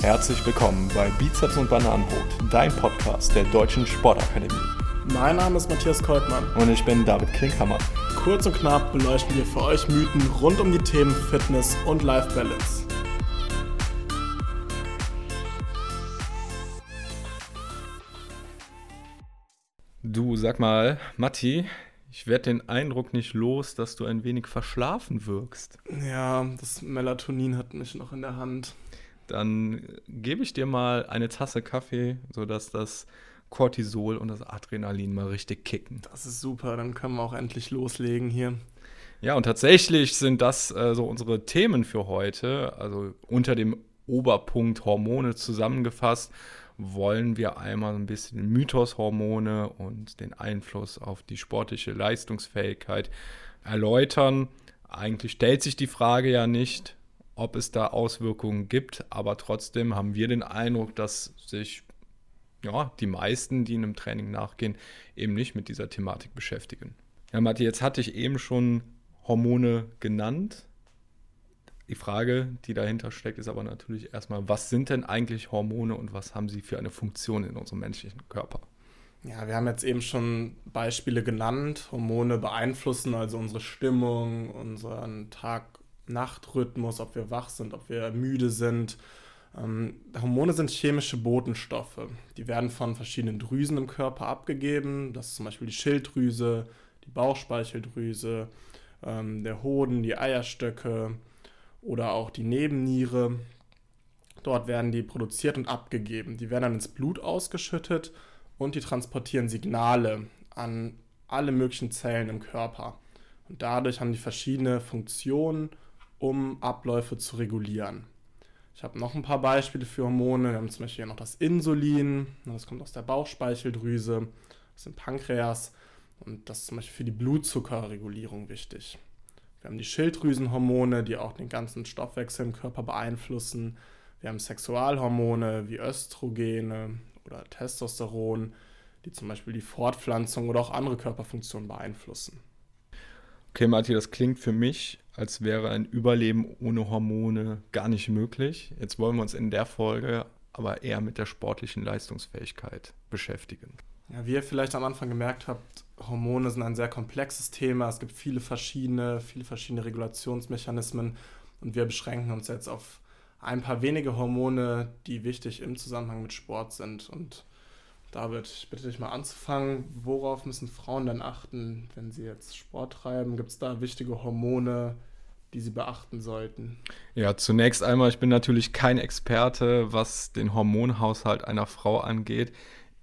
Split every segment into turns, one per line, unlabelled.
Herzlich willkommen bei Bizeps und Bananenbrot, dein Podcast der Deutschen Sportakademie.
Mein Name ist Matthias Koltmann.
Und ich bin David Klinkhammer.
Kurz und knapp beleuchten wir für euch Mythen rund um die Themen Fitness und Life Balance.
Du, sag mal, Matti, ich werde den Eindruck nicht los, dass du ein wenig verschlafen wirkst.
Ja, das Melatonin hat mich noch in der Hand.
Dann gebe ich dir mal eine Tasse Kaffee, sodass das Cortisol und das Adrenalin mal richtig kicken.
Das ist super, dann können wir auch endlich loslegen hier.
Ja, und tatsächlich sind das äh, so unsere Themen für heute. Also unter dem Oberpunkt Hormone zusammengefasst wollen wir einmal ein bisschen Mythos-Hormone und den Einfluss auf die sportliche Leistungsfähigkeit erläutern. Eigentlich stellt sich die Frage ja nicht, ob es da Auswirkungen gibt, aber trotzdem haben wir den Eindruck, dass sich ja, die meisten, die in einem Training nachgehen, eben nicht mit dieser Thematik beschäftigen. Ja, Matti, jetzt hatte ich eben schon Hormone genannt. Die Frage, die dahinter steckt, ist aber natürlich erstmal, was sind denn eigentlich Hormone und was haben sie für eine Funktion in unserem menschlichen Körper?
Ja, wir haben jetzt eben schon Beispiele genannt. Hormone beeinflussen also unsere Stimmung, unseren Tag-Nacht-Rhythmus, ob wir wach sind, ob wir müde sind. Ähm, Hormone sind chemische Botenstoffe. Die werden von verschiedenen Drüsen im Körper abgegeben. Das ist zum Beispiel die Schilddrüse, die Bauchspeicheldrüse, ähm, der Hoden, die Eierstöcke oder auch die Nebenniere. Dort werden die produziert und abgegeben. Die werden dann ins Blut ausgeschüttet und die transportieren Signale an alle möglichen Zellen im Körper. Und dadurch haben die verschiedene Funktionen, um Abläufe zu regulieren. Ich habe noch ein paar Beispiele für Hormone. Wir haben zum Beispiel noch das Insulin, das kommt aus der Bauchspeicheldrüse, aus dem Pankreas und das ist zum Beispiel für die Blutzuckerregulierung wichtig. Wir haben die Schilddrüsenhormone, die auch den ganzen Stoffwechsel im Körper beeinflussen. Wir haben Sexualhormone wie Östrogene oder Testosteron, die zum Beispiel die Fortpflanzung oder auch andere Körperfunktionen beeinflussen.
Okay, Martin, das klingt für mich, als wäre ein Überleben ohne Hormone gar nicht möglich. Jetzt wollen wir uns in der Folge aber eher mit der sportlichen Leistungsfähigkeit beschäftigen.
Ja, wie ihr vielleicht am Anfang gemerkt habt, Hormone sind ein sehr komplexes Thema. Es gibt viele verschiedene, viele verschiedene Regulationsmechanismen und wir beschränken uns jetzt auf ein paar wenige Hormone, die wichtig im Zusammenhang mit Sport sind. Und David, ich bitte dich mal anzufangen. Worauf müssen Frauen denn achten, wenn sie jetzt Sport treiben? Gibt es da wichtige Hormone, die sie beachten sollten?
Ja, zunächst einmal, ich bin natürlich kein Experte, was den Hormonhaushalt einer Frau angeht.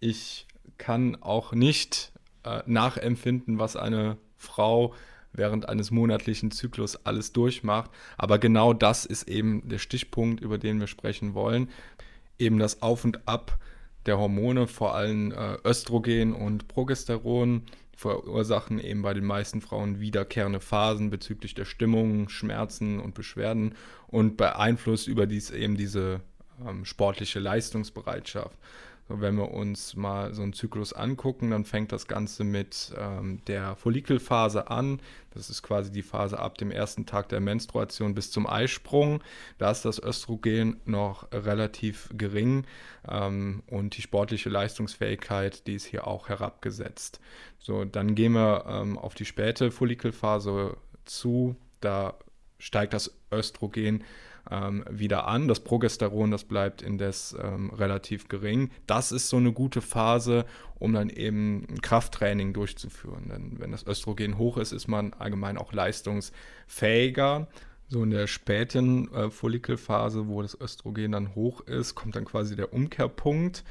Ich kann auch nicht äh, nachempfinden, was eine Frau während eines monatlichen Zyklus alles durchmacht. Aber genau das ist eben der Stichpunkt, über den wir sprechen wollen. Eben das Auf und Ab der Hormone, vor allem äh, Östrogen und Progesteron, verursachen eben bei den meisten Frauen wiederkehrende Phasen bezüglich der Stimmung, Schmerzen und Beschwerden und beeinflusst überdies eben diese ähm, sportliche Leistungsbereitschaft. Wenn wir uns mal so einen Zyklus angucken, dann fängt das Ganze mit ähm, der Follikelphase an. Das ist quasi die Phase ab dem ersten Tag der Menstruation bis zum Eisprung. Da ist das Östrogen noch relativ gering ähm, und die sportliche Leistungsfähigkeit, die ist hier auch herabgesetzt. So, dann gehen wir ähm, auf die späte Follikelphase zu. Da steigt das Östrogen ähm, wieder an. Das Progesteron, das bleibt indes ähm, relativ gering. Das ist so eine gute Phase, um dann eben ein Krafttraining durchzuführen. Denn wenn das Östrogen hoch ist, ist man allgemein auch leistungsfähiger. So in der späten äh, Follikelphase, wo das Östrogen dann hoch ist, kommt dann quasi der Umkehrpunkt.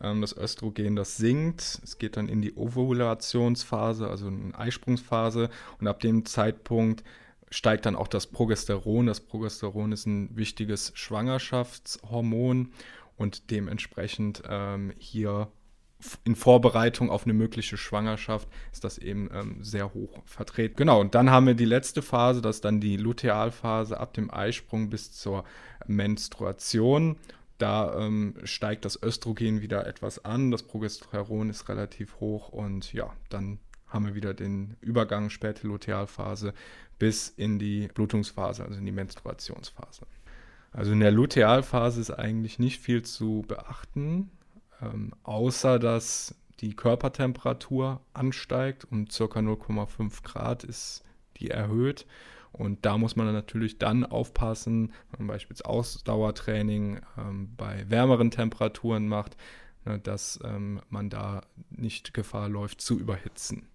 Ähm, das Östrogen, das sinkt. Es geht dann in die Ovulationsphase, also in die Eisprungsphase. Und ab dem Zeitpunkt steigt dann auch das Progesteron. Das Progesteron ist ein wichtiges Schwangerschaftshormon und dementsprechend ähm, hier in Vorbereitung auf eine mögliche Schwangerschaft ist das eben ähm, sehr hoch vertreten. Genau, und dann haben wir die letzte Phase, das ist dann die Lutealphase ab dem Eisprung bis zur Menstruation. Da ähm, steigt das Östrogen wieder etwas an, das Progesteron ist relativ hoch und ja, dann haben wir wieder den Übergang späte Lutealphase bis in die Blutungsphase, also in die Menstruationsphase. Also in der Lutealphase ist eigentlich nicht viel zu beachten, ähm, außer dass die Körpertemperatur ansteigt um ca. 0,5 Grad ist die erhöht. Und da muss man natürlich dann aufpassen, wenn man beispielsweise Ausdauertraining ähm, bei wärmeren Temperaturen macht, ne, dass ähm, man da nicht Gefahr läuft zu überhitzen.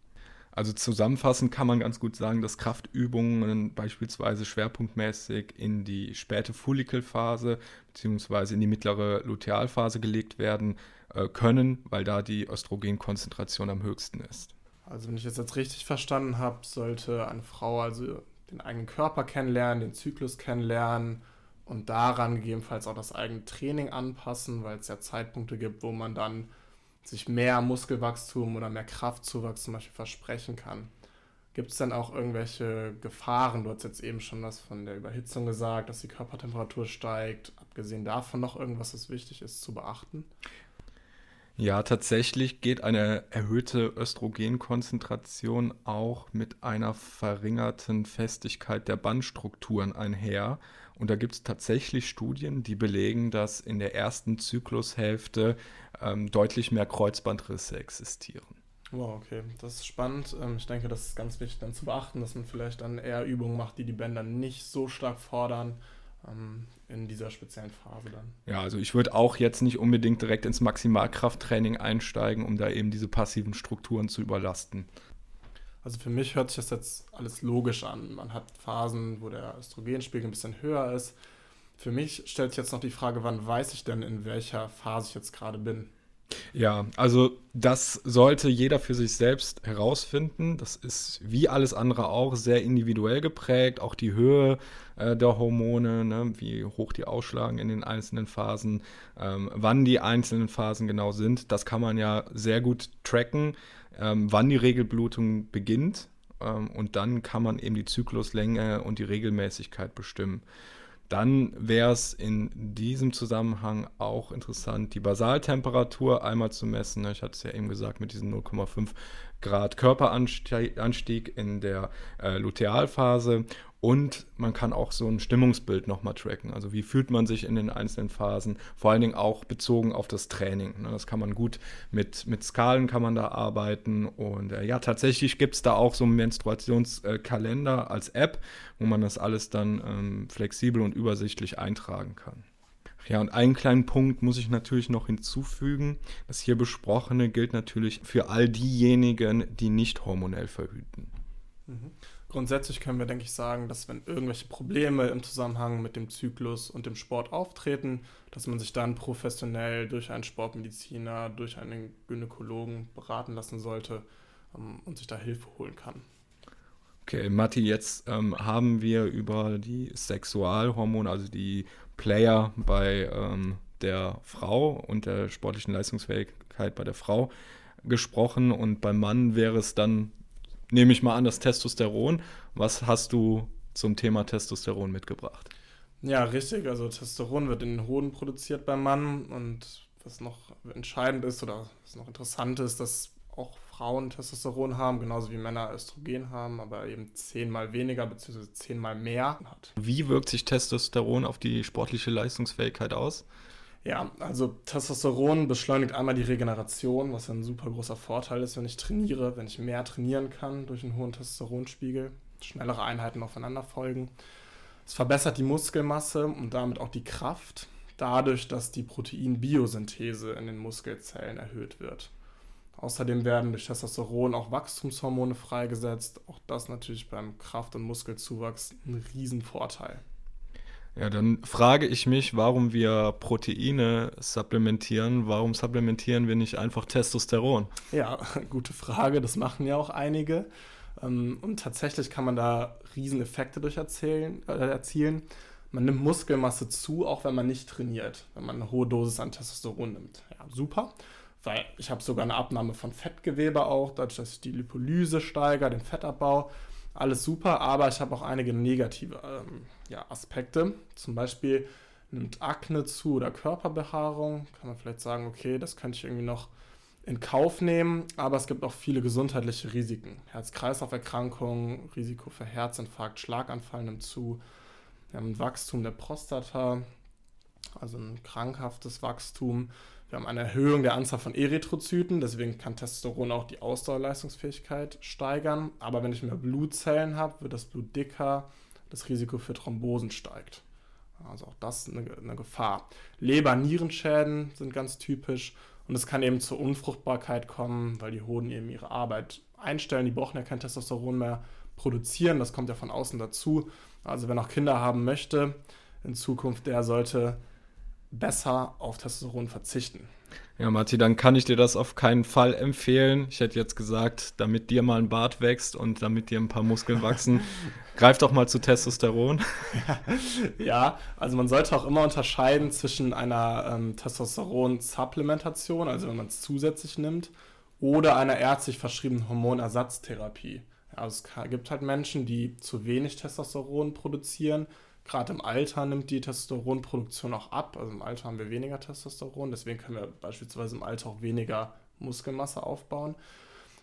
Also zusammenfassend kann man ganz gut sagen, dass Kraftübungen beispielsweise schwerpunktmäßig in die späte Follikelphase bzw. in die mittlere Lutealphase gelegt werden äh, können, weil da die Östrogenkonzentration am höchsten ist.
Also wenn ich das jetzt richtig verstanden habe, sollte eine Frau also den eigenen Körper kennenlernen, den Zyklus kennenlernen und daran gegebenenfalls auch das eigene Training anpassen, weil es ja Zeitpunkte gibt, wo man dann sich mehr Muskelwachstum oder mehr Kraftzuwachs zum Beispiel versprechen kann. Gibt es denn auch irgendwelche Gefahren? Du hast jetzt eben schon was von der Überhitzung gesagt, dass die Körpertemperatur steigt. Abgesehen davon noch irgendwas, was wichtig ist zu beachten?
Ja, tatsächlich geht eine erhöhte Östrogenkonzentration auch mit einer verringerten Festigkeit der Bandstrukturen einher. Und da gibt es tatsächlich Studien, die belegen, dass in der ersten Zyklushälfte ähm, deutlich mehr Kreuzbandrisse existieren.
Wow, okay, das ist spannend. Ähm, ich denke, das ist ganz wichtig dann zu beachten, dass man vielleicht dann eher Übungen macht, die die Bänder nicht so stark fordern in dieser speziellen Phase dann.
Ja, also ich würde auch jetzt nicht unbedingt direkt ins Maximalkrafttraining einsteigen, um da eben diese passiven Strukturen zu überlasten.
Also für mich hört sich das jetzt alles logisch an. Man hat Phasen, wo der Östrogenspiegel ein bisschen höher ist. Für mich stellt sich jetzt noch die Frage, wann weiß ich denn, in welcher Phase ich jetzt gerade bin?
Ja, also das sollte jeder für sich selbst herausfinden. Das ist wie alles andere auch sehr individuell geprägt. Auch die Höhe äh, der Hormone, ne, wie hoch die ausschlagen in den einzelnen Phasen, ähm, wann die einzelnen Phasen genau sind. Das kann man ja sehr gut tracken ähm, wann die Regelblutung beginnt. Ähm, und dann kann man eben die Zykluslänge und die Regelmäßigkeit bestimmen. Dann wäre es in diesem Zusammenhang auch interessant, die Basaltemperatur einmal zu messen. Ich hatte es ja eben gesagt, mit diesen 0,5 Grad Körperanstieg in der äh, Lutealphase und man kann auch so ein Stimmungsbild nochmal tracken. Also wie fühlt man sich in den einzelnen Phasen, vor allen Dingen auch bezogen auf das Training. Ne? Das kann man gut mit, mit Skalen kann man da arbeiten. Und äh, ja, tatsächlich gibt es da auch so einen Menstruationskalender als App, wo man das alles dann ähm, flexibel und übersichtlich eintragen kann. Ja, und einen kleinen Punkt muss ich natürlich noch hinzufügen. Das hier besprochene gilt natürlich für all diejenigen, die nicht hormonell verhüten.
Mhm. Grundsätzlich können wir, denke ich, sagen, dass wenn irgendwelche Probleme im Zusammenhang mit dem Zyklus und dem Sport auftreten, dass man sich dann professionell durch einen Sportmediziner, durch einen Gynäkologen beraten lassen sollte ähm, und sich da Hilfe holen kann.
Okay, Matti, jetzt ähm, haben wir über die Sexualhormone, also die Player bei ähm, der Frau und der sportlichen Leistungsfähigkeit bei der Frau gesprochen und beim Mann wäre es dann nehme ich mal an, das Testosteron. Was hast du zum Thema Testosteron mitgebracht?
Ja, richtig. Also Testosteron wird in den Hoden produziert beim Mann und was noch entscheidend ist oder was noch interessant ist, dass auch Frauen Testosteron haben, genauso wie Männer Östrogen haben, aber eben zehnmal weniger bzw. zehnmal mehr hat.
Wie wirkt sich Testosteron auf die sportliche Leistungsfähigkeit aus?
Ja, also Testosteron beschleunigt einmal die Regeneration, was ein super großer Vorteil ist, wenn ich trainiere, wenn ich mehr trainieren kann durch einen hohen Testosteronspiegel, schnellere Einheiten aufeinander folgen. Es verbessert die Muskelmasse und damit auch die Kraft, dadurch, dass die Proteinbiosynthese in den Muskelzellen erhöht wird. Außerdem werden durch Testosteron auch Wachstumshormone freigesetzt. Auch das natürlich beim Kraft- und Muskelzuwachs ein Riesenvorteil.
Ja, dann frage ich mich, warum wir Proteine supplementieren. Warum supplementieren wir nicht einfach Testosteron?
Ja, gute Frage. Das machen ja auch einige. Ähm, und tatsächlich kann man da Rieseneffekte durch erzählen, äh, erzielen. Man nimmt Muskelmasse zu, auch wenn man nicht trainiert, wenn man eine hohe Dosis an Testosteron nimmt. Ja, super. Weil ich habe sogar eine Abnahme von Fettgewebe auch, dadurch, dass ich die Lipolyse steigere, den Fettabbau alles super, aber ich habe auch einige negative ähm, ja, Aspekte. Zum Beispiel nimmt Akne zu oder Körperbehaarung. Kann man vielleicht sagen, okay, das könnte ich irgendwie noch in Kauf nehmen, aber es gibt auch viele gesundheitliche Risiken. Herz-Kreislauf-Erkrankungen, Risiko für Herzinfarkt, Schlaganfall nimmt zu. Wir haben ein Wachstum der Prostata, also ein krankhaftes Wachstum. Wir haben eine Erhöhung der Anzahl von Erythrozyten, deswegen kann Testosteron auch die Ausdauerleistungsfähigkeit steigern. Aber wenn ich mehr Blutzellen habe, wird das Blut dicker, das Risiko für Thrombosen steigt. Also auch das eine, eine Gefahr. Leber-Nierenschäden sind ganz typisch und es kann eben zur Unfruchtbarkeit kommen, weil die Hoden eben ihre Arbeit einstellen. Die brauchen ja kein Testosteron mehr produzieren. Das kommt ja von außen dazu. Also wer noch Kinder haben möchte in Zukunft, der sollte besser auf Testosteron verzichten.
Ja, Marti, dann kann ich dir das auf keinen Fall empfehlen. Ich hätte jetzt gesagt, damit dir mal ein Bart wächst und damit dir ein paar Muskeln wachsen, greif doch mal zu Testosteron.
ja, also man sollte auch immer unterscheiden zwischen einer ähm, Testosteron-Supplementation, also wenn man es zusätzlich nimmt, oder einer ärztlich verschriebenen Hormonersatztherapie. Also es gibt halt Menschen, die zu wenig Testosteron produzieren Gerade im Alter nimmt die Testosteronproduktion auch ab. Also im Alter haben wir weniger Testosteron, deswegen können wir beispielsweise im Alter auch weniger Muskelmasse aufbauen.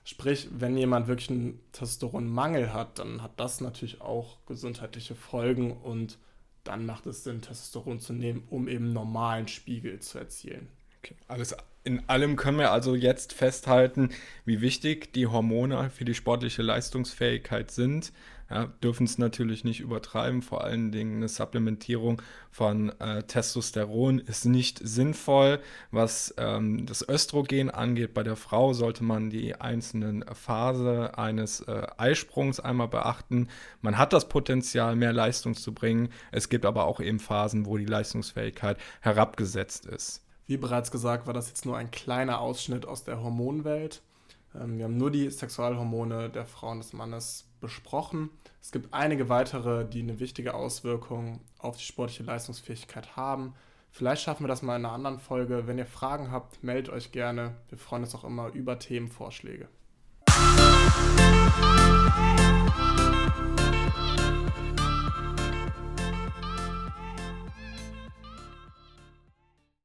Sprich, wenn jemand wirklich einen Testosteronmangel hat, dann hat das natürlich auch gesundheitliche Folgen und dann macht es Sinn, Testosteron zu nehmen, um eben normalen Spiegel zu erzielen.
Okay. Alles in allem können wir also jetzt festhalten, wie wichtig die Hormone für die sportliche Leistungsfähigkeit sind. Ja, dürfen es natürlich nicht übertreiben. Vor allen Dingen eine Supplementierung von äh, Testosteron ist nicht sinnvoll. Was ähm, das Östrogen angeht, bei der Frau sollte man die einzelnen Phase eines äh, Eisprungs einmal beachten. Man hat das Potenzial, mehr Leistung zu bringen. Es gibt aber auch eben Phasen, wo die Leistungsfähigkeit herabgesetzt ist.
Wie bereits gesagt, war das jetzt nur ein kleiner Ausschnitt aus der Hormonwelt. Ähm, wir haben nur die Sexualhormone der Frau und des Mannes besprochen. Es gibt einige weitere, die eine wichtige Auswirkung auf die sportliche Leistungsfähigkeit haben. Vielleicht schaffen wir das mal in einer anderen Folge. Wenn ihr Fragen habt, meldet euch gerne. Wir freuen uns auch immer über Themenvorschläge.